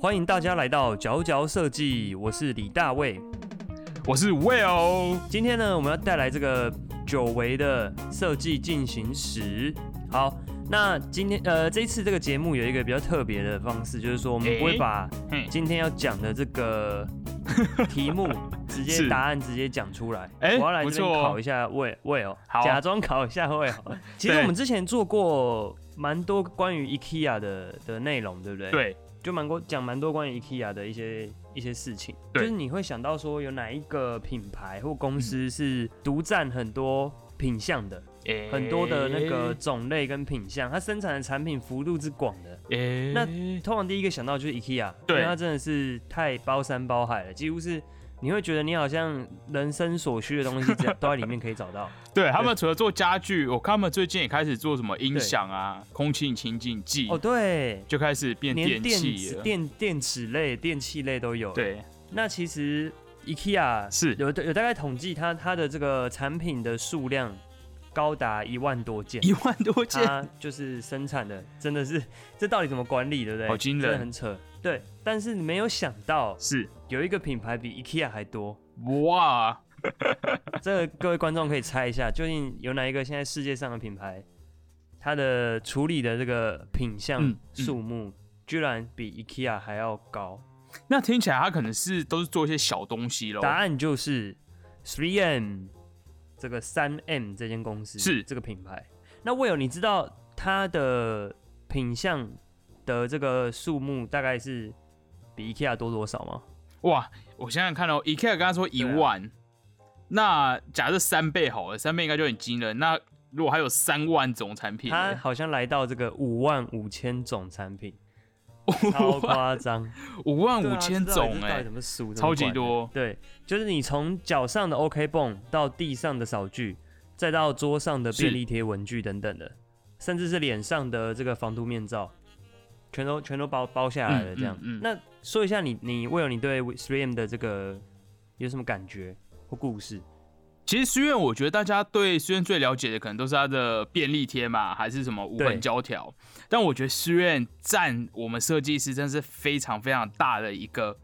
欢迎大家来到佼佼设计，我是李大卫。我是 Will，今天呢，我们要带来这个久违的设计进行时。好，那今天呃这一次这个节目有一个比较特别的方式，就是说我们不会把今天要讲的这个 题目直接答案直接讲出来。诶我要来这考一下魏魏哦，好假装考一下 Will。其实我们之前做过蛮多关于 IKEA 的的内容，对不对？。对，就蛮多讲蛮多关于 IKEA 的一些一些事情，就是你会想到说有哪一个品牌或公嗯。司是独占很多品相的，诶。很多的那个种类跟品相，它生产的产品幅度之广的。诶。那通常第一个想到就是 IKEA，对。因为它真的是太包山包海了，几乎是你会觉得你好像人生所需的东西 都在里面可以找到。对他们除了做家具，我看他们最近也开始做什么音响啊、空气清净剂，哦，对，就开始变电器电电池类、电器类都有。，对，那其实 IKEA 是有有大概统计它它的这个产品的数量高达一万多件，一万多件，它就是生产的真的是这到底怎么管理，对不对？好惊人真的很扯。对，但是没有想到是有一个品牌比 IKEA 还多。哇，这个各位观众可以猜一下，究竟有哪一个现在世界上的品牌，它的处理的这个品相嗯嗯数目居然比 IKEA 还要高？那听起来它可能是都是做一些小东西喽。答案就是 Three M 这个三 M 这间公司是这个品牌。那魏友，你知道它的品相的这个数目大概是比 IKEA 多多少吗？哇，我想想看哦，IKEA 刚刚说一万，那假设三倍好了，三倍应该就很惊人。那如果还有三万种产品它，好像来到这个五万五千种产品，超夸张，五万五千种哎怎，么数？超级多。对，就是你从脚上的 OK 泵到地上的扫具，再到桌上的便利贴、文具等等的，甚至是脸上的这个防毒面罩，全都全都包包下来了。这样，嗯嗯嗯那说一下你你为了你对 3M 的这个有什么感觉或故事？其实书院，我觉得大家对书院最了解的可能都是它的便利贴嘛，还是什么无对痕胶条。但我觉得书院占我们设计师真是非常非常大的一个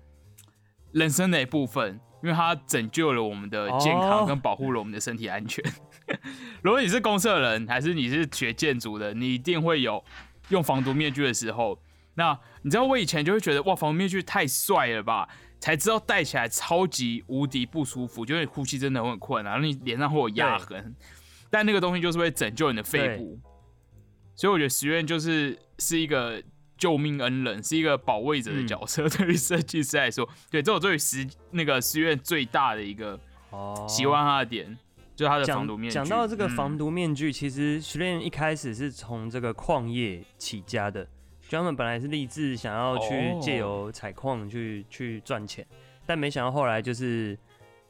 人生的一部分，因为它拯救了我们的健哦康跟保护了我们的身体安全。如果你是公社人，还是你是学建筑的，你一定会有用防毒面具的时候。那你知道我以前就会觉得哇，防毒面具太帅了吧，才知道戴起来超级无敌不舒服，就是你呼吸真的很困难，然后你脸上会有压痕。但那个东西就是会拯救你的肺部，所以我觉得实验就是是一个救命恩人，是一个保卫者的角色。对于设计师来说，对，这我对于实那个实验最大的一个哦喜欢他的点，就是它的防毒面具。讲到这个嗯防毒面具，其实徐练一开始是从这个矿业起家的，就他们本来是立志想要去哦借由采矿去、去赚钱，但没想到后来就是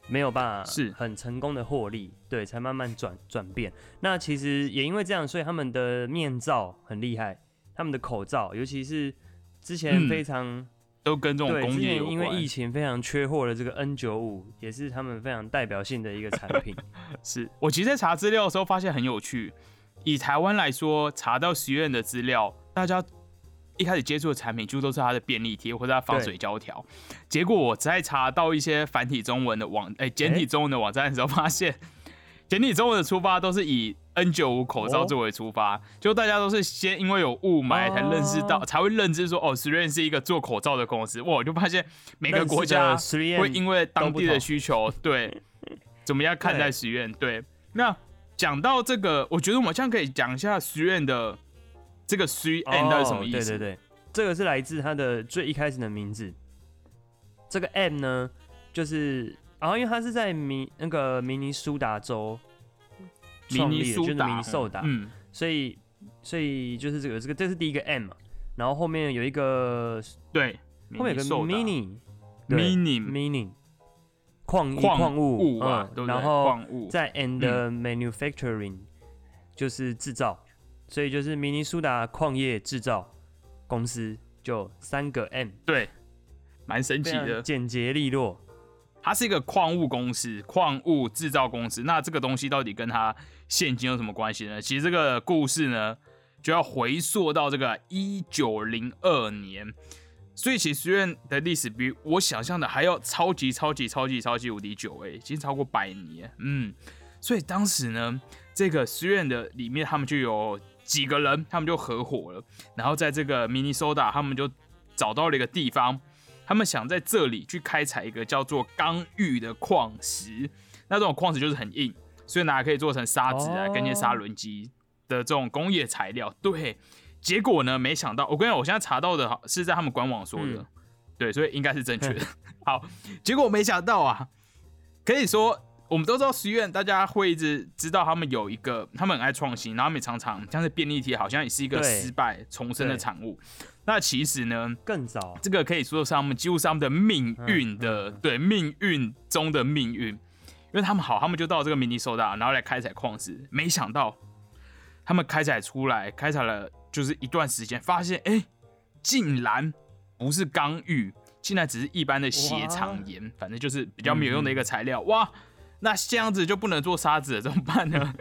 没有办法是很成功的获利，对，才慢慢转转变。那其实也因为这样，所以他们的面罩很厉害，他们的口罩，尤其是之前嗯非常、都跟这种工业有关。因为疫情非常缺货的这个 N 九五，也是他们非常代表性的一个产品。是我其实在查资料的时候发现很有趣。以台湾来说，查到实验的资料，大家一开始接触的产品几乎都是它的便利贴或者它防水胶条。结果我在查到一些繁体中文的网，哎、简体中文的网站的时候，发现简体中文的出发都是以 N 9 5口罩哦作为出发，就大家都是先因为有雾霾才认识到，哦才会认知说哦，实验是一个做口罩的公司。哇，我就发现每个国家会会因为当地的需求，对，怎么样看待实验？对，那讲到这个，我觉得我们现在可以讲一下实验的这个 three N 到底是什么意思？哦对对对，这个是来自它的最一开始的名字。这个 M 呢，就是然后因为它是在明那个明尼苏达州创立的，就是明尼苏达，嗯，所以所以就是这个这个这是第一个 M 嘛，然后后面有一个对，后面有个 mini mini mini 矿矿矿物物啊，然后矿物，在 and manufacturing、就是制造，所以就是明尼苏达矿业制造公司就三个 M，对，蛮神奇的。简洁利落。它是一个矿物公司，矿物制造公司。那这个东西到底跟它现金有什么关系呢？其实这个故事呢，就要回溯到这个一九零二年，所以其实学院的历史比我想象的还要超级超级超级超级无敌久哎，已经超过百年。嗯，所以当时呢，这个学院的里面他们就有几个人，他们就合伙了，然后在这个 Minnesota，他们就找到了一个地方，他们想在这里去开采一个叫做钢玉的矿石。那这种矿石就是很硬，所以拿来可以做成砂纸啊，跟一些砂轮机的这种工业材料。对。结果呢？没想到，我跟你讲，我现在查到的是 在他们官网说的，对，所以应该是正确的。好，结果没想到啊，可以说我们都知道实验，大家会一直知道他们有一个，他们很爱创新，然后他们常常像是便利贴，好像也是一个失败重生的产物。那其实呢，更早，这个可以说是他们几乎是他们的命运的，对，命运中的命运，因为他们好，他们就到这个明尼苏达，然后来开采矿石，没想到他们开采出来，开采了。就是一段时间，发现哎，竟然不是钢玉，竟然只是一般的血肠盐，反正就是比较没有用的一个材料。哇，那这样子就不能做沙子了，怎么办呢？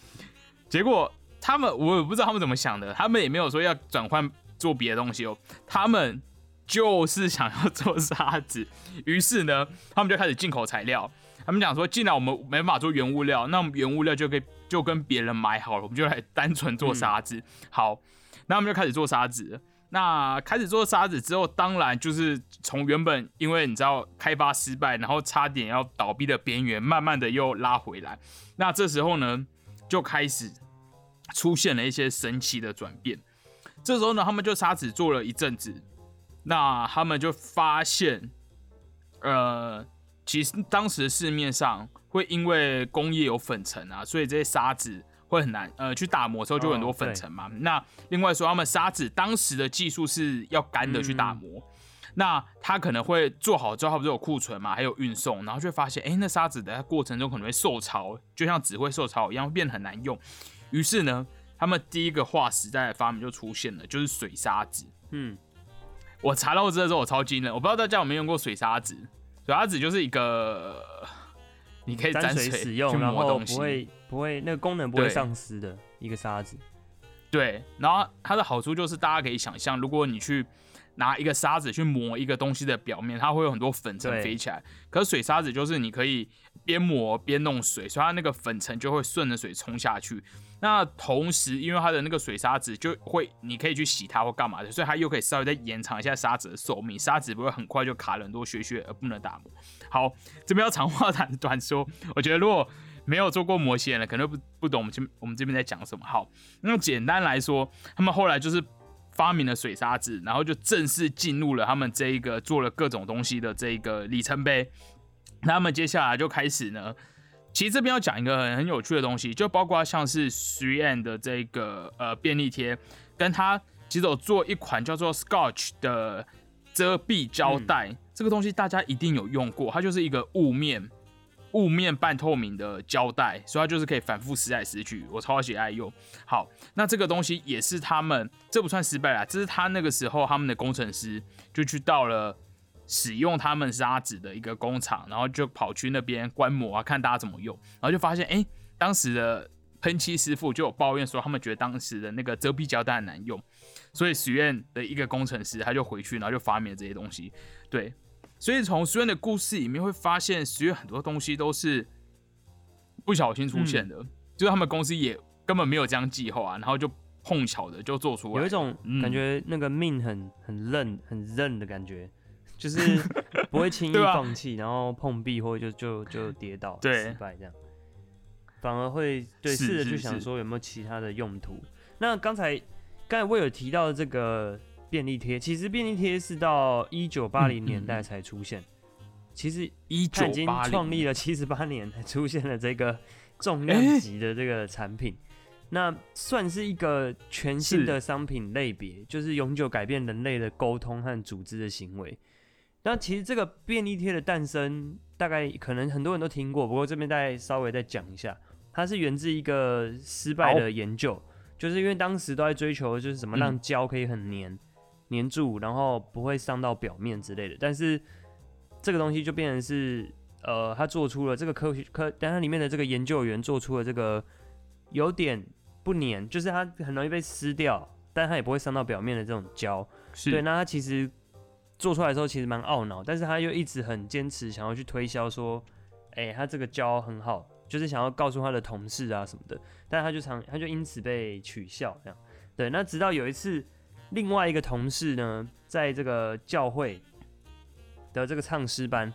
结果他们我也不知道他们怎么想的，他们也没有说要转换做别的东西哦，他们就是想要做沙子。于是呢，他们就开始进口材料。他们讲说，既然我们没办法做原物料，那我们原物料就可以就跟别人买好了，我们就来单纯做沙子。好，那我们就开始做沙子。那开始做沙子之后，当然就是从原本因为你知道开发失败，然后差点要倒闭的边缘，慢慢的又拉回来。那这时候呢，就开始出现了一些神奇的转变。这时候呢，他们就沙子做了一阵子，那他们就发现，呃。其实当时市面上会因为工业有粉尘啊，所以这些沙子会很难呃去打磨时候就很多粉尘嘛。那另外说他们沙子当时的技术是要干的去打磨，那他可能会做好之后，他不是有库存嘛，还有运送，然后就会发现哎，那沙子的过程中可能会受潮，就像纸会受潮一样，变得很难用。于是呢，他们第一个划时代的发明就出现了，就是水沙子。嗯，我查到这的时候我超惊的，我不知道大家有没有用过水沙子。水沙子就是一个，你可以沾水使用，然后不会不会那个功能不会丧失的一个沙子。对，然后它的好处就是大家可以想象，如果你去拿一个沙子去磨一个东西的表面，它会有很多粉尘飞起来。可是水沙子就是你可以边磨边弄水，所以它那个粉尘就会顺着水冲下去。那同时，因为它的那个水沙子就会，你可以去洗它或干嘛的，所以它又可以稍微再延长一下沙子的寿命，沙子不会很快就卡了很多血血而不能打磨。好，这边要长话短短说，我觉得如果没有做过模型的，可能不不懂我们这我们这边在讲什么。好，那简单来说，他们后来就是发明了水沙子，然后就正式进入了他们这一个做了各种东西的这一个里程碑。那他们接下来就开始呢。其实这边要讲一个很很有趣的东西，就包括像是徐 n 的这个呃便利贴，跟他其实有做一款叫做 Scotch 的遮蔽胶带，这个东西大家一定有用过，它就是一个雾面雾面半透明的胶带，所以它就是可以反复撕来撕去，我超级爱用。好，那这个东西也是他们，这不算失败啦，这是他那个时候他们的工程师就去到了。使用他们砂纸的一个工厂，然后就跑去那边观摩啊，看大家怎么用，然后就发现，哎，当时的喷漆师傅就有抱怨说，他们觉得当时的那个遮蔽胶带难用，所以许愿的一个工程师他就回去，然后就发明了这些东西。对，所以从实验的故事里面会发现，实验很多东西都是不小心出现的，就是他们公司也根本没有这样计划，然后就碰巧的就做出来，有一种感觉，那个命很很韧很韧的感觉。就是不会轻易放弃，然后碰壁或者就就就跌倒失败这样，反而会对试着去想说有没有其他的用途。那刚才刚才我有提到这个便利贴，其实便利贴是到一九八零年代才出现，其实一九已经创立了七十八年才出现了这个重量级的这个产品，那算是一个全新的商品类别，就是永久改变人类的沟通和组织的行为。那其实这个便利贴的诞生，大概可能很多人都听过，不过这边再稍微再讲一下，它是源自一个失败的研究，就是因为当时都在追求就是怎么让胶可以很粘粘住，然后不会伤到表面之类的，但是这个东西就变成是，呃，他做出了这个科学科，但它里面的这个研究员做出了这个有点不粘，就是它很容易被撕掉，但它也不会伤到表面的这种胶，对，那它其实。做出来的时候其实蛮懊恼，但是他又一直很坚持想要去推销说，哎、他这个胶很好，就是想要告诉他的同事啊什么的，但他就常他就因此被取笑这样。对，那直到有一次，另外一个同事呢，在这个教会的这个唱诗班，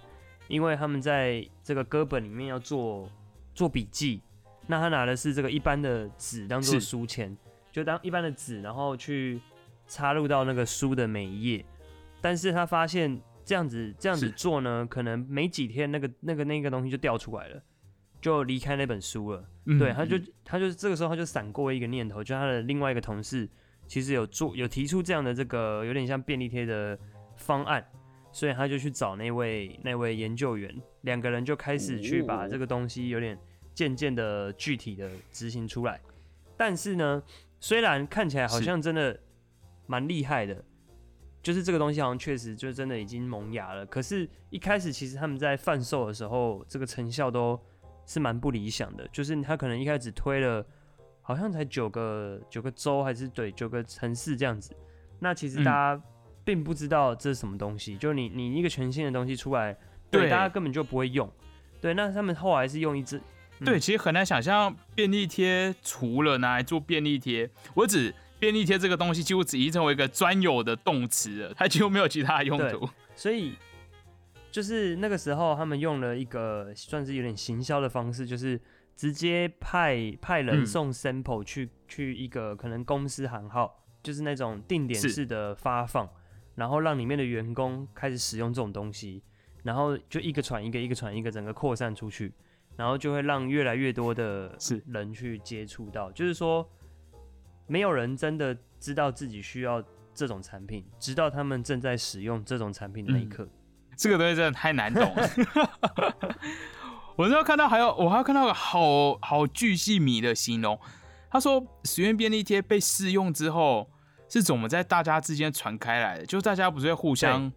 因为他们在这个歌本里面要做做笔记，那他拿的是这个一般的纸当做书签，就当一般的纸，然后去插入到那个书的每一页，但是他发现这样子这样子做呢，可能没几天那个那个那个东西就掉出来了，就离开那本书了。嗯对，他就嗯。他就这个时候他就闪过一个念头，就他的另外一个同事其实有做有提出这样的这个有点像便利贴的方案，所以他就去找那位那位研究员，两个人就开始去把这个东西有点渐渐的具体的执行出来。但是呢，虽然看起来好像真的蛮厉害的，就是这个东西好像确实就真的已经萌芽了。可是，一开始其实他们在贩售的时候，这个成效都是蛮不理想的。就是他可能一开始推了，好像才九个九个州还是对九个城市这样子。那其实嗯大家并不知道这是什么东西，就你你一个全新的东西出来，对对大家根本就不会用。对，那他们后来是用一只嗯对，其实很难想象便利贴除了拿来做便利贴，我只便利贴这个东西几乎只已经成为一个专有的动词了，它几乎没有其他的用途。所以就是那个时候，他们用了一个算是有点行销的方式，就是直接派派人嗯。送 sample 去、去一个可能公司行号，就是那种定点式的发放，然后让里面的员工开始使用这种东西，然后就一个传一个，一个传一个，整个扩散出去，然后就会让越来越多的是。人去接触到，就是说没有人真的知道自己需要这种产品，直到他们正在使用这种产品的那一嗯。刻。这个东西真的太难懂了。我那时候看到还有，我还有看到个好好巨细迷的形容，他说实验便利贴被试用之后是怎么在大家之间传开来的？就大家不是会互相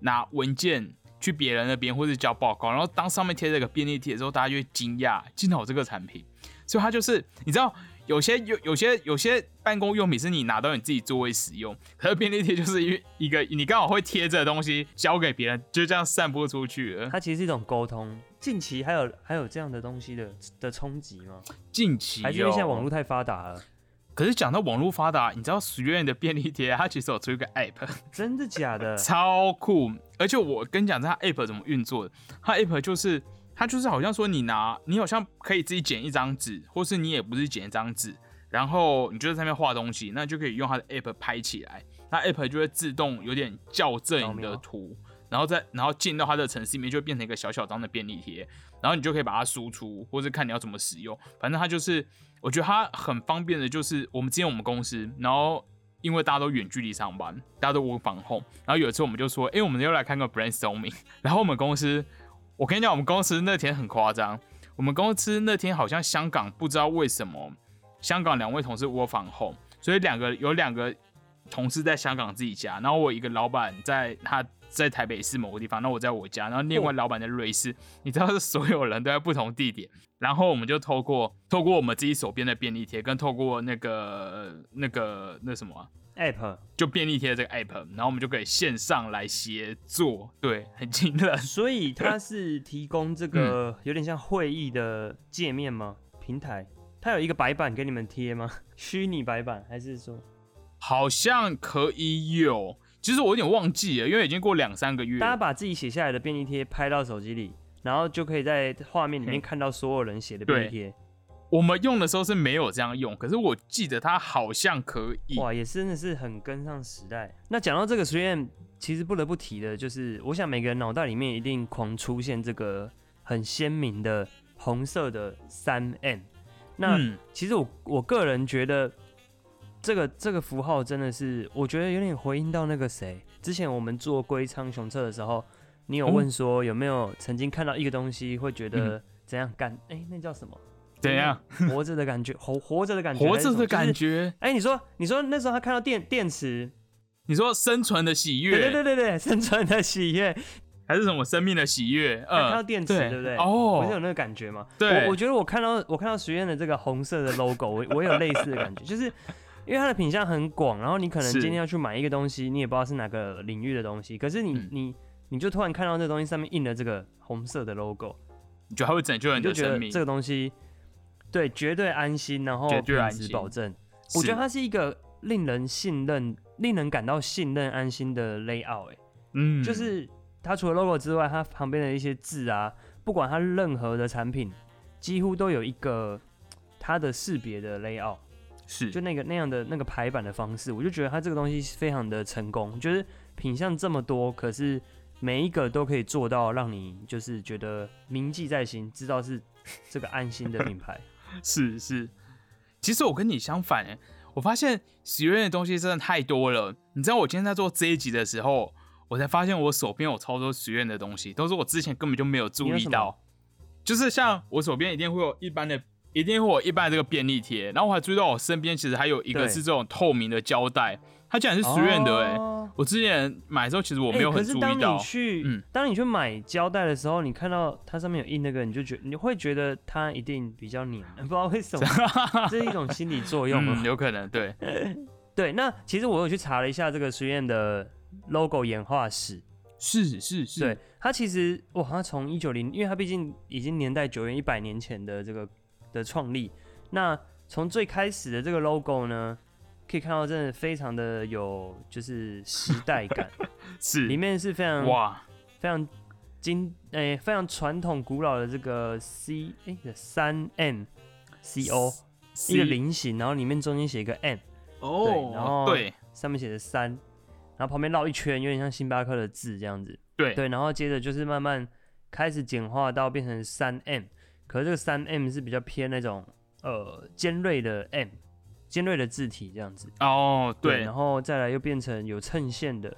拿文件去别人那边或者交报告，然后当上面贴这个便利贴的时候，大家就会惊讶，竟然有这个产品。所以它就是你知道。有些有有些有些办公用品是你拿到你自己座位使用，可是便利贴就是一一个你刚好会贴着的东西交给别人，就这样散播出去了。它其实是一种沟通。近期还有还有这样的东西的的冲击吗？近期还是因为现在哦网络太发达了？可是讲到网络发达，你知道许愿的便利贴，它其实有出一个 app，真的假的？超酷。而且我跟你讲，这它 app 怎么运作的？它 app 就是它就是好像说你拿，你好像可以自己剪一张纸，或是你也不是剪一张纸，然后你就在上面画东西，那就可以用它的 app 拍起来，那 app 就会自动有点校正你的图，然后再然后进到它的城市里面，就会变成一个小小张的便利贴，然后你就可以把它输出，或者看你要怎么使用。反正它就是，我觉得它很方便的，就是我们之前我们公司，然后因为大家都远距离上班，大家都 work from home，然后有一次我们就说，哎、我们要来看个 brainstorming，然后我们公司，我跟你讲，我们公司那天很夸张，我们公司那天好像香港不知道为什么，香港两位同事 work from home，所以两个有两个同事在香港自己家，然后我一个老板在他在台北市某个地方，那我在我家，然后另外老板在瑞士，你知道是所有人都在不同地点，然后我们就透过透过我们自己手边的便利贴，跟透过那个那个那什么啊、app，就便利贴这个 app，然后我们就可以线上来协作，对，很惊人。所以它是提供这个有点像会议的界面吗？平台？它有一个白板给你们贴吗？虚拟白板还是说好像可以有，其实我有点忘记了，因为已经过两三个月。大家把自己写下来的便利贴拍到手机里，然后就可以在画面里面看到所有人写的便利贴？我们用的时候是没有这样用，可是我记得它好像可以。哇，也真的是很跟上时代。那讲到这个实验，其实不得不提的就是，我想每个人脑袋里面一定狂出现这个很鲜明的红色的三 M。那、嗯，其实我我个人觉得，这个这个符号真的是，我觉得有点回应到那个谁，之前我们做龟仓雄策的时候，你有哦问说有没有曾经看到一个东西会觉得嗯怎样干？哎、那叫什么？怎样？活着的感觉，活活着的感觉，活着的感觉。觉？哎、你说你说那时候他看到电电池，你说生存的喜悦，对对对对对，生存的喜悦，还是什么生命的喜悦？嗯看到嗯，电池，对不对？哦不是有那个感觉吗？对我我觉得我看到我看到学院的这个红色的 logo，我我有类似的感觉，就是因为它的品相很广，然后你可能今天要去买一个东西，你也不知道是哪个领域的东西，可是你、嗯你你就突然看到这东西上面印了这个红色的 logo，你觉得它会拯救你你的生命就觉得这？个东西对绝对安心，然后绝对保证。我觉得它是一个令人信任、令人感到信任、安心的 layout、欸。嗯，就是它除了 logo 之外，它旁边的一些字啊，不管它任何的产品，几乎都有一个它的识别的 layout，是就那个那样的那个排版的方式，我就觉得它这个东西非常的成功，就是品相这么多，可是每一个都可以做到让你就是觉得铭记在心，知道是这个安心的品牌。是是，其实我跟你相反哎，我发现许愿的东西真的太多了。你知道我今天在做这一集的时候，我才发现我手边有超多许愿的东西，都是我之前根本就没有注意到。就是像我手边一定会有一般的，一定会有一般的这个便利贴，然后我还注意到我身边其实还有一个是这种透明的胶带，它竟然是许愿的哎、哦。我之前买的时候其实我没有欸很注意可是当，你去，嗯。当你去买胶带的时候，你看到它上面有印那个，你就觉你会觉得它一定比较黏，不知道为什么，这是一种心理作用 有可能对，对，那其实我有去查了一下这个实验的 logo 演化史，是是是，对，它其实哇，它从一九零，因为它毕竟已经年代久远，一百年前的这个的创立，那从最开始的这个 logo 呢，可以看到真的非常的有就是时代感，是。里面是非常哇，非常经诶、非常传统古老的这个 C 诶三 M C O 一个菱形，然后里面中间写一个 M，哦，对然后对。上面写的三，然后旁边绕一圈，有点像星巴克的字这样子。对。对，然后接着就是慢慢开始简化到变成三 M，可是这个三 M 是比较偏那种呃尖锐的 M，尖锐的字体这样子。哦，对然，后再来又变成有衬线的，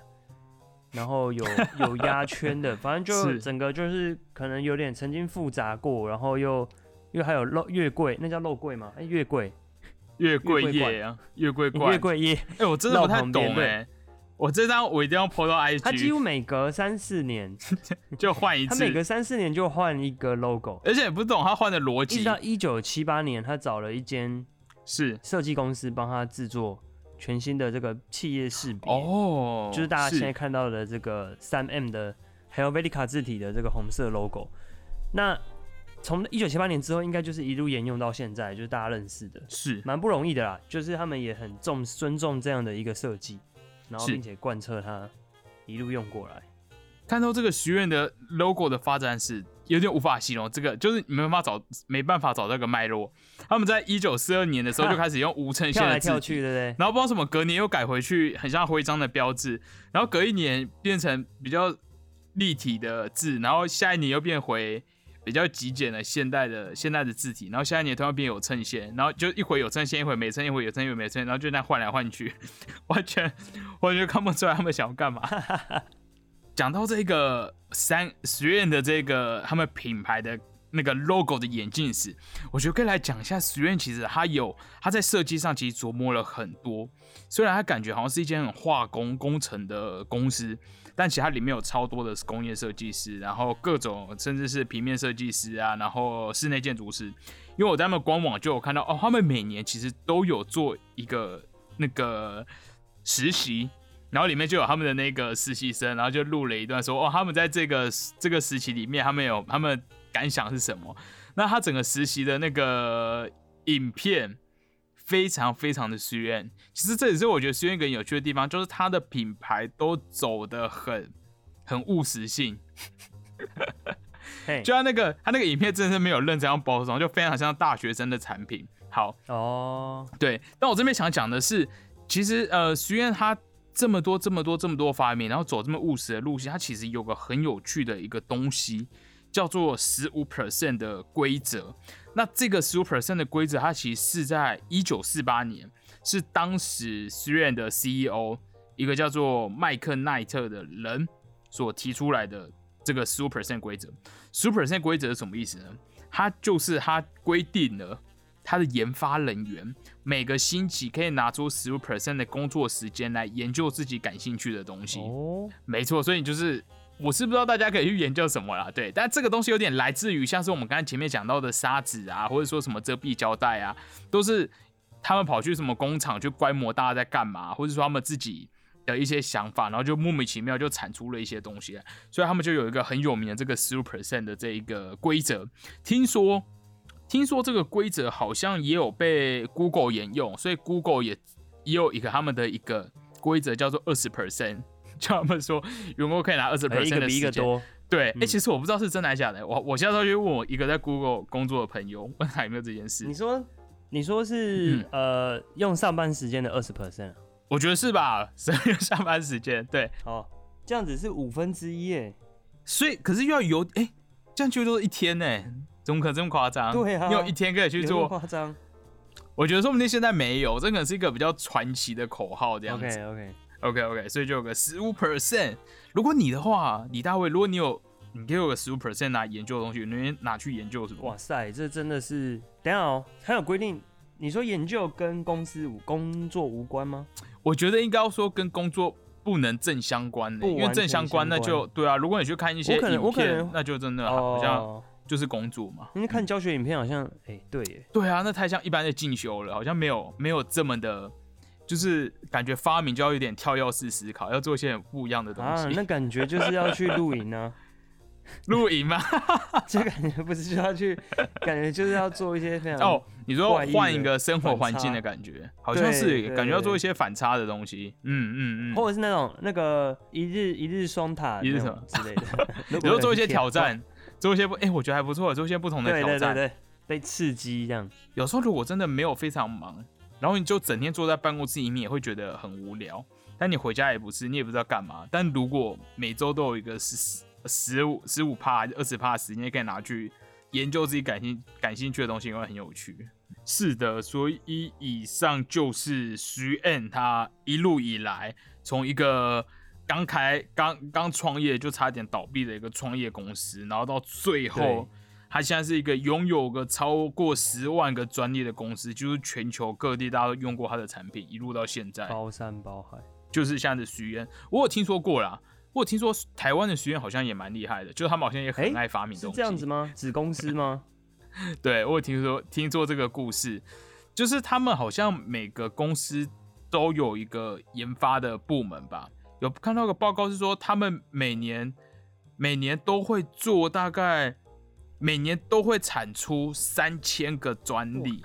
然后有 有压圈的，反正就是。整个就是可能有点曾经复杂过，然后又又还有肉月桂，那叫肉桂吗？哎、月桂，月桂月桂叶啊，月桂冠。月，桂叶，哎，我真的不太懂哎，我这张我一定要 PO 到它几乎每隔三四年，就换一次。它每，隔三四年就换一个 logo，而且也不懂他换的逻辑。一直到一九七八年，他找了一间是设计公司帮他制作全新的这个企业识别，哦，就是大家现在看到的这个三 M 的 Helvetica 字体的这个红色 logo。那从一九七八年之后，应该就是一路沿用到现在，就是大家认识的，是蛮不容易的啦。就是他们也很重尊重这样的一个设计，然后并且贯彻它一路用过来。看到这个学院的 logo 的发展史，有点无法形容。这个就是没办法找，没办法找这个脉络。他们在一九四二年的时候就开始用无衬线的字体来跳去，对不对？然后不知道什么，隔年又改回去，很像徽章的标志。然后隔一年变成比较立体的字，然后下一年又变回比较极简的现代的现代的字体。然后下一年突然变有衬线，然后就一会有衬线，一会没衬，一会有衬线，一会没衬，然后就那样换来换去，完全完全看不出来他们想要干嘛。讲到这个三学院的这个他们品牌的那个 logo 的眼镜时，我觉得可以来讲一下学院。其实它有它在设计上其实琢磨了很多，虽然它感觉好像是一间很化工工程的公司，但其实它里面有超多的工业设计师，然后各种甚至是平面设计师啊，然后室内建筑师。因为我在他们官网就有看到哦，他们每年其实都有做一个那个实习，然后里面就有他们的那个实习生，然后就录了一段说哦，他们在这个这个时期里面，他们有他们感想是什么？那他整个实习的那个影片非常非常的虚愿，其实这也是我觉得虚愿一个有趣的地方，就是它的品牌都走的很很务实性。嘿，就像那个他那个影片真的是没有认真要包装，就非常像大学生的产品。好，哦，对，但我这边想讲的是，其实呃，徐院他这么多、这么多、这么多发明，然后走这么务实的路线，它其实有个很有趣的一个东西，叫做十五 percent 的规则。那这个十五 percent 的规则，它其实是在一九四八年，是当时徐院的 CEO 一个叫做麦克奈特的人所提出来的这个十五 percent 规则。十五 percent 规则是什么意思呢？它就是它规定了。他的研发人员每个星期可以拿出十五 percent 的工作时间来研究自己感兴趣的东西。哦，没错，所以你就是我是不知道大家可以去研究什么啦，对，但这个东西有点来自于像是我们刚才前面讲到的沙子啊，或者说什么遮蔽胶带啊，都是他们跑去什么工厂去观摩大家在干嘛，或者说他们自己的一些想法，然后就莫名其妙就产出了一些东西，所以他们就有一个很有名的这个十五 percent 的这一个规则。听说，听说这个规则好像也有被 Google 沿用，所以 Google 也也有一个他们的一个规则叫做二十 percent，叫他们说员工可以拿二十 percent 个的时间。比一个多，对，哎、嗯其实我不知道是真的还是假的。我我下次要去问我一个在 Google 工作的朋友，问他有没有这件事你。说你说是、嗯呃用上班时间的二十 percent 我觉得是吧？是上班时间，对，哦，这样子是五分之一哎，所以可是又要有哎、这样就都是一天呢、怎么可能这么夸张？对啊你有一天可以去做。夸张我觉得说不定现在没有，这可能是一个比较传奇的口号这样子。？OK OK，OK OK，所以就有个十五 percent。如果你的话，李大卫，如果你有，你给我个十五 percent 拿研究的东西，你会拿去研究什么？哇塞，这真的是，等一下哦，还有规定，你说研究跟公司无工作无关吗？我觉得应该要说跟工作不能正相关的，因为正相关那就对啊。如果你去看一些我可能影我可能，片那就真的好像哦，就是工作嘛。因为看教学影片好像，哎、对耶，对啊，那太像一般的进修了，好像没有没有这么的，就是感觉发明就要有点跳跃式思考，要做一些很不一样的东啊，西。那感觉就是要去露营啊，露营吗？这感觉不是就要去，感觉就是要做一些非常哦，你说换一个生活环境的感觉，好像是感觉要做一些反差的东西。嗯嗯嗯。或者是那种那个一日一日双塔那一日什么之类的，如比果如说做一些挑战，做一些不，哎、我觉得还不错，做一些不同的挑战。对对对，被刺激这样，有时候如果真的没有非常忙，然后你就整天坐在办公室里面，也会觉得很无聊。但你回家也不是，你也不知道干嘛。但如果每周都有一个十十五十五帕二十趴的时间，可以拿去研究自己感兴感兴趣的东西，会很有趣。是的，所以以上就是徐 N 他一路以来从一个刚开刚刚创业就差点倒闭的一个创业公司，然后到最后对。他现在是一个拥有个超过十万个专利的公司，就是全球各地大家都用过他的产品，一路到现在，包山包海，就是现在的徐渊。我有听说过啦，我有听说台湾的徐渊好像也蛮厉害的，就是他们好像也很诶爱发明东西。是这样子吗？子公司吗？对，我有听说听说这个故事，就是他们好像每个公司都有一个研发的部门吧。有看到个报告是说，他们每年每年都会做大概每年都会产出三千个专利，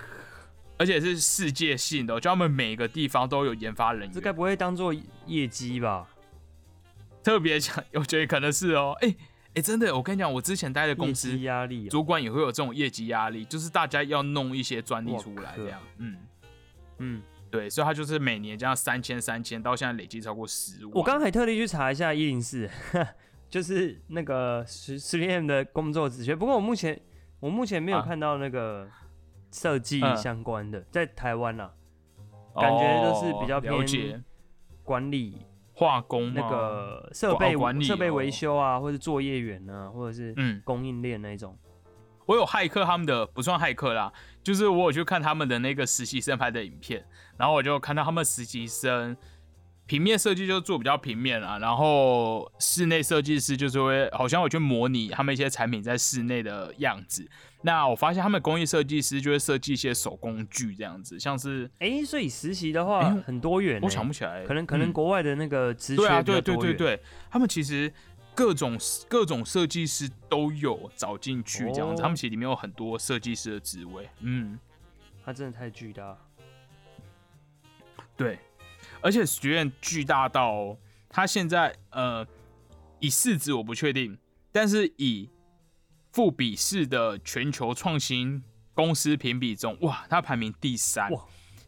而且是世界性的哦，就他们每个地方都有研发人员。这该不会当做业绩吧？特别讲，我觉得可能是哦，哎、哎、真的，我跟你讲，我之前待的公司压力、哦，主管也会有这种业绩压力，就是大家要弄一些专利出来，靠这样，嗯，嗯，对，所以他就是每年这样三千三千，到现在累计超过十万。我刚还特地去查一下一零四，就是那个十十 M 的工作职缺。不过我目前我目前没有啊看到那个设计嗯相关的，在台湾啦，感觉都是比较偏管理化工那个设备哦管理设备哦维修啊，或者作业员啊，或者是嗯，供应链那一种。我有骇客他们的不算骇客啦，就是我有去看他们的那个实习生拍的影片，然后我就看到他们实习生平面设计就做比较平面啊，然后室内设计师就是会好像我去模拟他们一些产品在室内的样子。那我发现他们工艺设计师就会设计一些手工具这样子，像是哎、所以实习的话很多元、欸，我想不起来，可能可能嗯。国外的那个职缺对啊，对对对，他们其实各种各种设计师都有找进去这样子，哦。他们其实里面有很多设计师的职位，嗯，它真的太巨大。对，而且学院巨大到哦它现在呃以市值我不确定，但是以富比士的全球创新公司评比中，哇，它排名第三，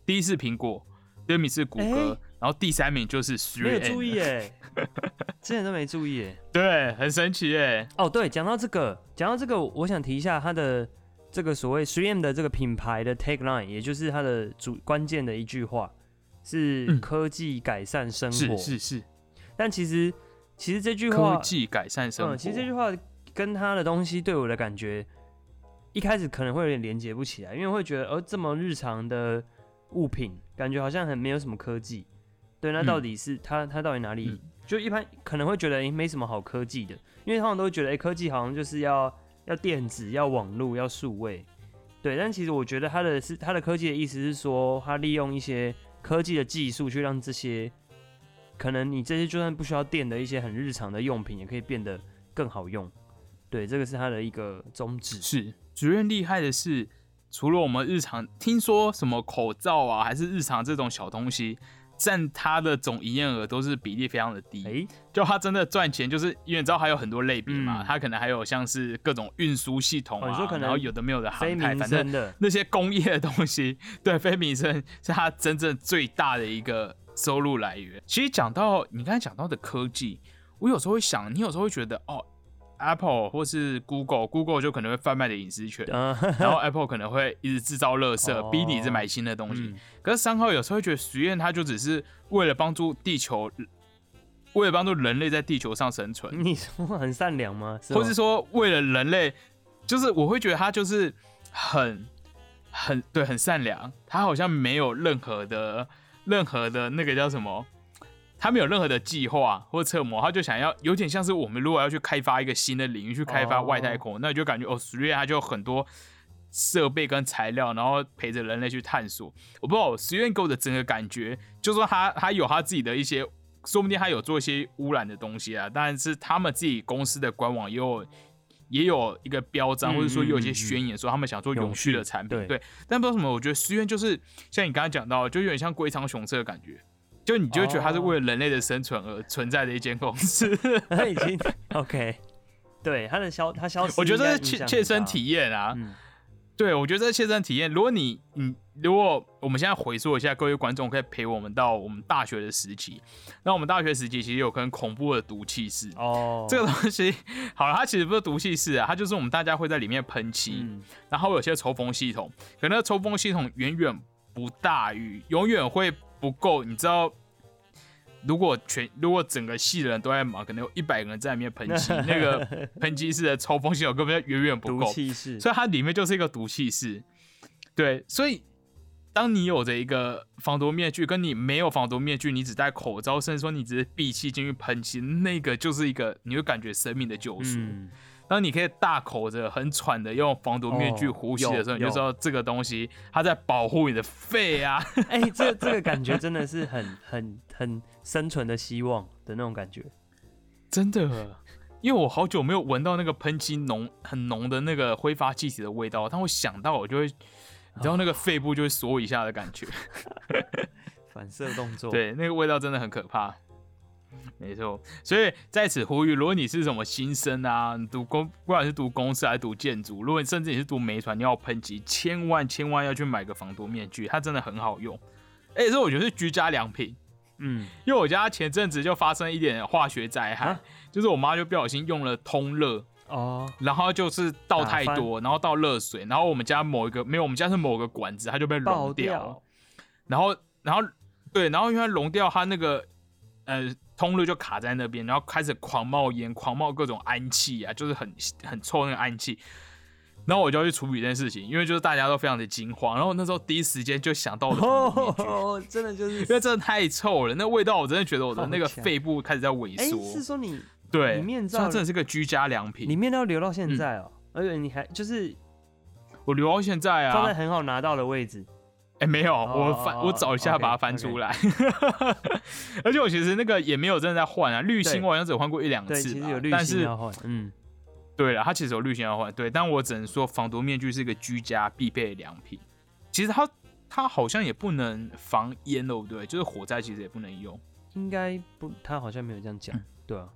第一是苹果，第二名是谷歌，哎然后第三名就是没有注意耶，之前都没注意耶。对，很神奇哎，哦，对，讲到这个，讲到这个，我想提一下它的这个所谓 3M 的这个品牌的 tagline，也就是它的主关键的一句话，是嗯科技改善生是活。是是，但其实其实这句话科，技改善生活，嗯，其实这句话跟它的东西对我的感觉，一开始可能会有点连接不起来，因为会觉得，呃，这么日常的物品，感觉好像很没有什么科技。对，那嗯到底是它它到底哪里？嗯就一般可能会觉得，诶、没什么好科技的，因为他们都会觉得，诶、科技好像就是要要电子、要网络、要数位。对，但其实我觉得它的是它的科技的意思是说，它利用一些科技的技术去让这些可能你这些就算不需要电的一些很日常的用品，也可以变得更好用。对，这个是它的一个宗旨。是主任厉害的是，除了我们日常听说什么口罩啊，还是日常这种小东西。占它的总营业额都是比例非常的低，哎，就它真的赚钱，就是因为你知道还有很多类别嘛，嗯。它可能还有像是各种运输系统啊，哦你说可能然后有的没有的非航太，反正的，那些工业的东西，对非民生是它真正最大的一个收入来源。其实讲到你刚才讲到的科技，我有时候会想，你有时候会觉得哦，Apple 或是 Google，Google 就可能会贩卖的隐私权，嗯，然后 Apple 可能会一直制造垃圾，哦逼你一直买新的东西。嗯可是三号有时候会觉得实验它就只是为了帮助地球，为了帮助人类在地球上生存，你说很善良吗？或是说为了人类，就是我会觉得它就是很很对很善良，它好像没有任何的任何的那个叫什么。他没有任何的计划或策谋，他就想要有点像是我们如果要去开发一个新的领域，去开发哦外太空，那你就感觉哦，实验它就有很多设备跟材料，然后陪着人类去探索。我不知道实验给我的整个感觉，就说他他有他自己的一些，说不定他有做一些污染的东西啊，但是他们自己公司的官网也有也有一个标章，嗯或者说也有一些宣言说他们想做永永续续的产品，对对。但不知道为什么，我觉得实验就是像你刚才讲到，就有点像龟仓雄策的感觉。就你就会觉得它是为了人类的生存而存在的一间公司，他已经 OK，对它的消它消失，我觉得这是切切身体验啊。嗯，对，我觉得切身体验。如果你你如果我们现在回溯一下，各位观众可以陪我们到我们大学的时期。那我们大学时期其实有跟恐怖的毒气室，哦，这个东西好了，它其实不是毒气室啊，它就是我们大家会在里面喷漆，嗯。然后有些抽风系统，可那个抽风系统远远不大于，永远会不够。你知道，如果全如果整个系的人都在忙，可能有一百个人在里面喷漆，那个喷漆室的抽风系统根本就远远不毒够。所以它里面就是一个毒气室。对，所以当你有着一个防毒面具，跟你没有防毒面具，你只戴口罩，甚至说你只是闭气进去喷漆，那个就是一个你会感觉生命的救赎。嗯，当你可以大口着、很喘的用防毒面具哦呼吸的时候，有你就知道这个东西它在保护你的肺啊。哎、这这个感觉真的是很很很生存的希望的那种感觉。真的，因为我好久没有闻到那个喷漆浓很浓的那个挥发气体的味道，但我想到我就会，你知道那个肺部就会缩一下的感觉。反射动作，，对，那个味道真的很可怕。没错，所以在此呼吁，如果你是什么新生啊，你读公，不管是读公司还是读建筑，如果你甚至你是读媒传，你要喷漆，千万千万要去买个防毒面具，它真的很好用。而且这我觉得是居家良品，嗯，因为我家前阵子就发生一点化学灾害，啊？就是我妈就不小心用了通热，哦，然后就是倒太多，然后倒热水，然后我们家某一个没有，我们家是某个管子，它就被融掉了。掉，然后，然后对，然后因为它溶掉，它那个呃通路就卡在那边，然后开始狂冒烟，狂冒各种氨气啊，就是很很臭那个氨气。然后我就要去处理这件事情，因为就是大家都非常的惊慌，然后那时候第一时间就想到我的防毒面具，哦，真的就是，因为真的太臭了，那味道我真的觉得我的那个肺部开始在萎哎、缩。是说你对，你面罩所以它真的是个居家良品。里面都要留到嗯现在哦、而且你还就是我留到现在啊，放在很好拿到的位置，哎、没有，哦我翻哦我找一下把它翻出来。而且我其实那个也没有真的在换啊，滤芯我好像只有换过一两，次吧其实有滤但是芯要换，嗯，对了，它其实有滤芯要换，对，但我只能说防毒面具是一个居家必备的良品。其实它它好像也不能防烟，对不对？就是火灾其实也不能用，应该不，它好像没有这样讲，嗯对啊，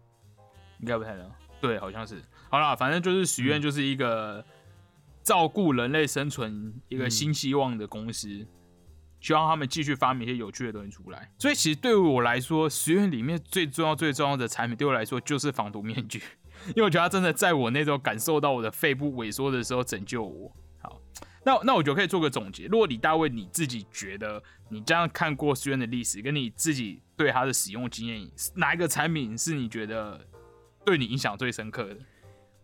应该不太能。对，好像是。好啦，反正就是许嗯愿就是一个照顾人类生存一个嗯新希望的公司。希望他们继续发明一些有趣的东西出来。所以其实对于我来说，实验里面最重要、最重要的产品，对我来说就是防毒面具，因为我觉得它真的在我那时候感受到我的肺部萎缩的时候拯救我。好，那那我觉得可以做个总结。如果李大卫你自己觉得你这样看过实验的历史，跟你自己对它的使用经验，哪一个产品是你觉得对你影响最深刻的？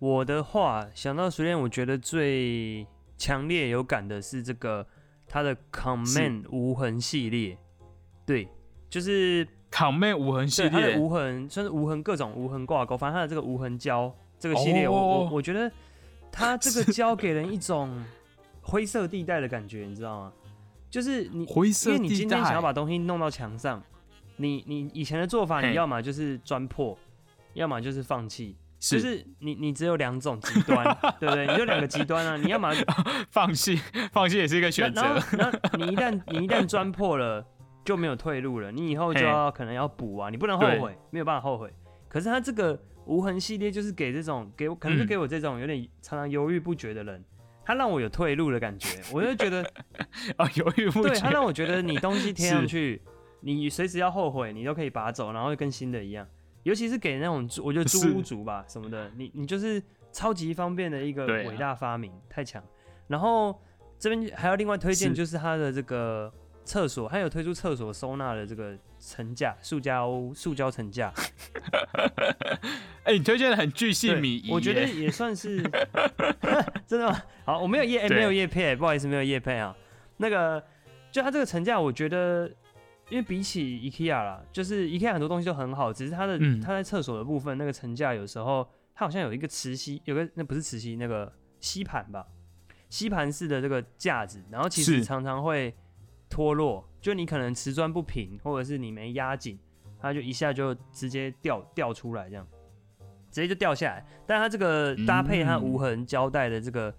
我的话想到熟练，我觉得最强烈有感的是这个它的 Command 无痕系列，对，就是 Command 无痕系列。它的列，无痕，算是无痕各种无痕挂钩，反正它的这个无痕胶这个系列，我哦我我觉得它这个胶给人一种灰色地带的感觉，你知道吗？就是你灰色地带。因为你今天想要，把东西弄到墙上，你你以前的做法，你要么就是钻破，要么就是放弃，是就是你你只有两种极端，对不对？你就两个极端啊，你要么 放弃，放弃也是一个选择然。后你一旦 你一旦钻破了，就没有退路了，你以后就要可能要补啊，你不能后悔，没有办法后悔。可是他这个无痕系列就是给这种给我可能就嗯给我这种有点常常犹豫不决的人，他让我有退路的感觉，我就觉得啊，犹豫不决对他。让我觉得你东西贴上去，你随时要后悔，你都可以拔走，然后跟新的一样。尤其是给那种租我觉得 租屋族吧什么的，你你就是超级方便的一个伟大发明，太强。然后这边还要另外推荐，就是它的这个厕所，还有推出厕所收纳的这个层架，塑胶塑胶层架，哎、你推荐的很巨细对靡遗，我觉得也算是 真的吗？好，我没有叶、哎没有叶配，不好意思，没有叶配啊。那个就它这个层架，我觉得因为比起 IKEA 啦，就是 IKEA 很多东西都很好，只是它的、嗯。它在厕所的部分那个层架有时候它好像有一个磁吸，有个那不是磁吸，那个吸盘吧，吸盘式的这个架子，然后其实常常会脱落，就你可能瓷砖不平，或者是你没压紧，它就一下就直接掉掉出来这样。直接就掉下来，但它这个搭配它嗯无痕胶带的这个，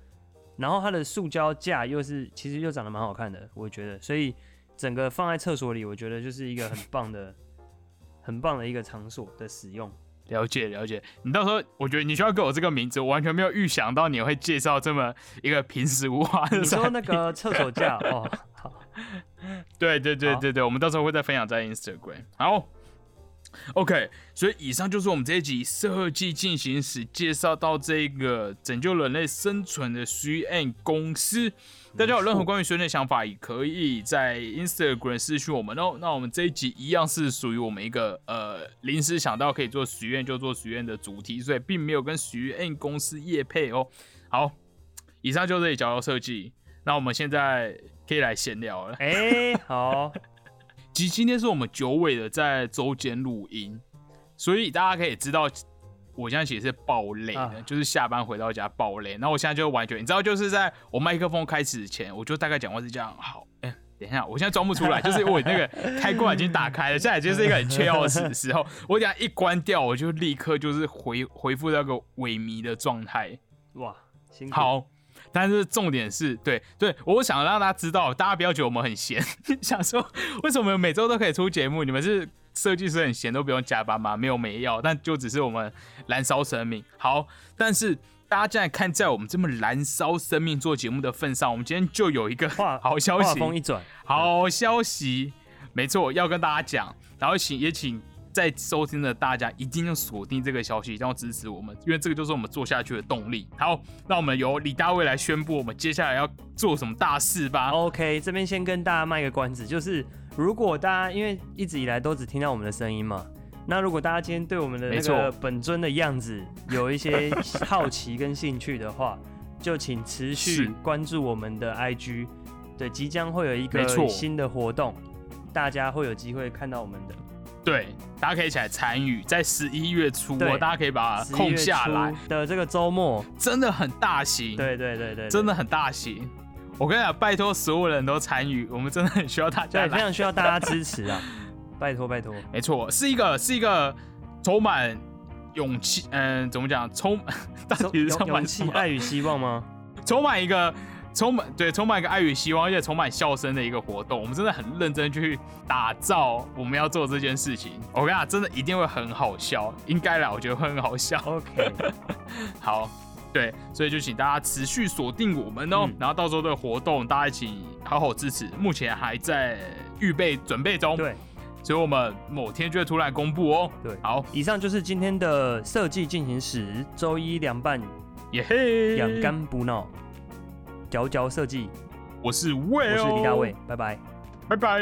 然后它的塑胶架又是其实又长得蛮好看的，我觉得，所以整个放在厕所里，我觉得就是一个很棒的、很棒的一个场所的使用。了解了解。你到时候我觉得你需要给我这个名字，我完全没有预想到你会介绍这么一个平时无华的你说那个厕所架哦，好，对对对对对，我们到时候会再分享在 Instagram。好，OK，所以以上就是我们这一集设计进行时介绍到这个拯救人类生存的 C N 公司。大家有任何关于水的想法，也可以在 Instagram 私讯我们哦。那我们这一集一样是属于我们一个呃临时想到可以做许愿就做许愿的主题，所以并没有跟许愿公司业配哦。好，以上就这里角角设计。那我们现在可以来闲聊了。哎、好，其实今天是我们九尾的在周间录音，所以大家可以知道，我现在其实是爆累的，啊就是下班回到家爆累。然后我现在就完全，你知道，就是在我麦克风开始前，我就大概讲话是这样。好，哎、等一下，我现在装不出来，就是我那个开关已经打开了，现在就是一个很缺钥匙的时候，我等一下一关掉，我就立刻就是回回复那个萎靡的状态。哇，辛苦，好，但是重点是对对，我想让大家知道，大家不要觉得我们很闲，想说为什么每周都可以出节目？你们是设计师很闲都不用加班吗？没有没要，但就只是我们燃烧生命。好，但是大家现在看在我们这么燃烧生命做节目的份上，我们今天就有一个好消息，话锋一转，好消息，没错，要跟大家讲，然后请也请在收听的大家一定要锁定这个消息，一定要支持我们，因为这个就是我们做下去的动力。好，那我们由李大卫来宣布我们接下来要做什么大事吧。OK，这边先跟大家卖个关子，就是如果大家因为一直以来都只听到我们的声音嘛，那如果大家今天对我们的那个本尊的样子有一些好奇跟兴趣的话，就请持续关注我们的 IG，对，即将会有一个新的活动，大家会有机会看到我们的。对，大家可以一起来参与，在十一月初大家可以把11空下来，的这个周末，真的很大型，，对对对对，真的很大型。我跟你讲，拜托所有人都参与，我们真的很需要大家对，非。常需要大家支持啊！拜托拜托，没错，是一个是一个充满勇气，嗯，怎么讲？充 到底充满勇气、爱与希望吗？充满一个充满对充满一个爱与希望，而且充满笑声的一个活动。我们真的很认真去打造我们要做这件事情。我跟你讲，真的一定会很好笑，应该啦，我觉得会很好笑。OK，好，对，所以就请大家持续锁定我们哦、嗯然后到时候的活动大家一起好好支持。目前还在预备准备中，对所以我们某天就会突然公布哦、对。好，以上就是今天的设计进行时，周一凉拌耶嘿，养肝补脑，嚼嚼设计，我是魏哦，我是李大卫，拜拜。拜拜。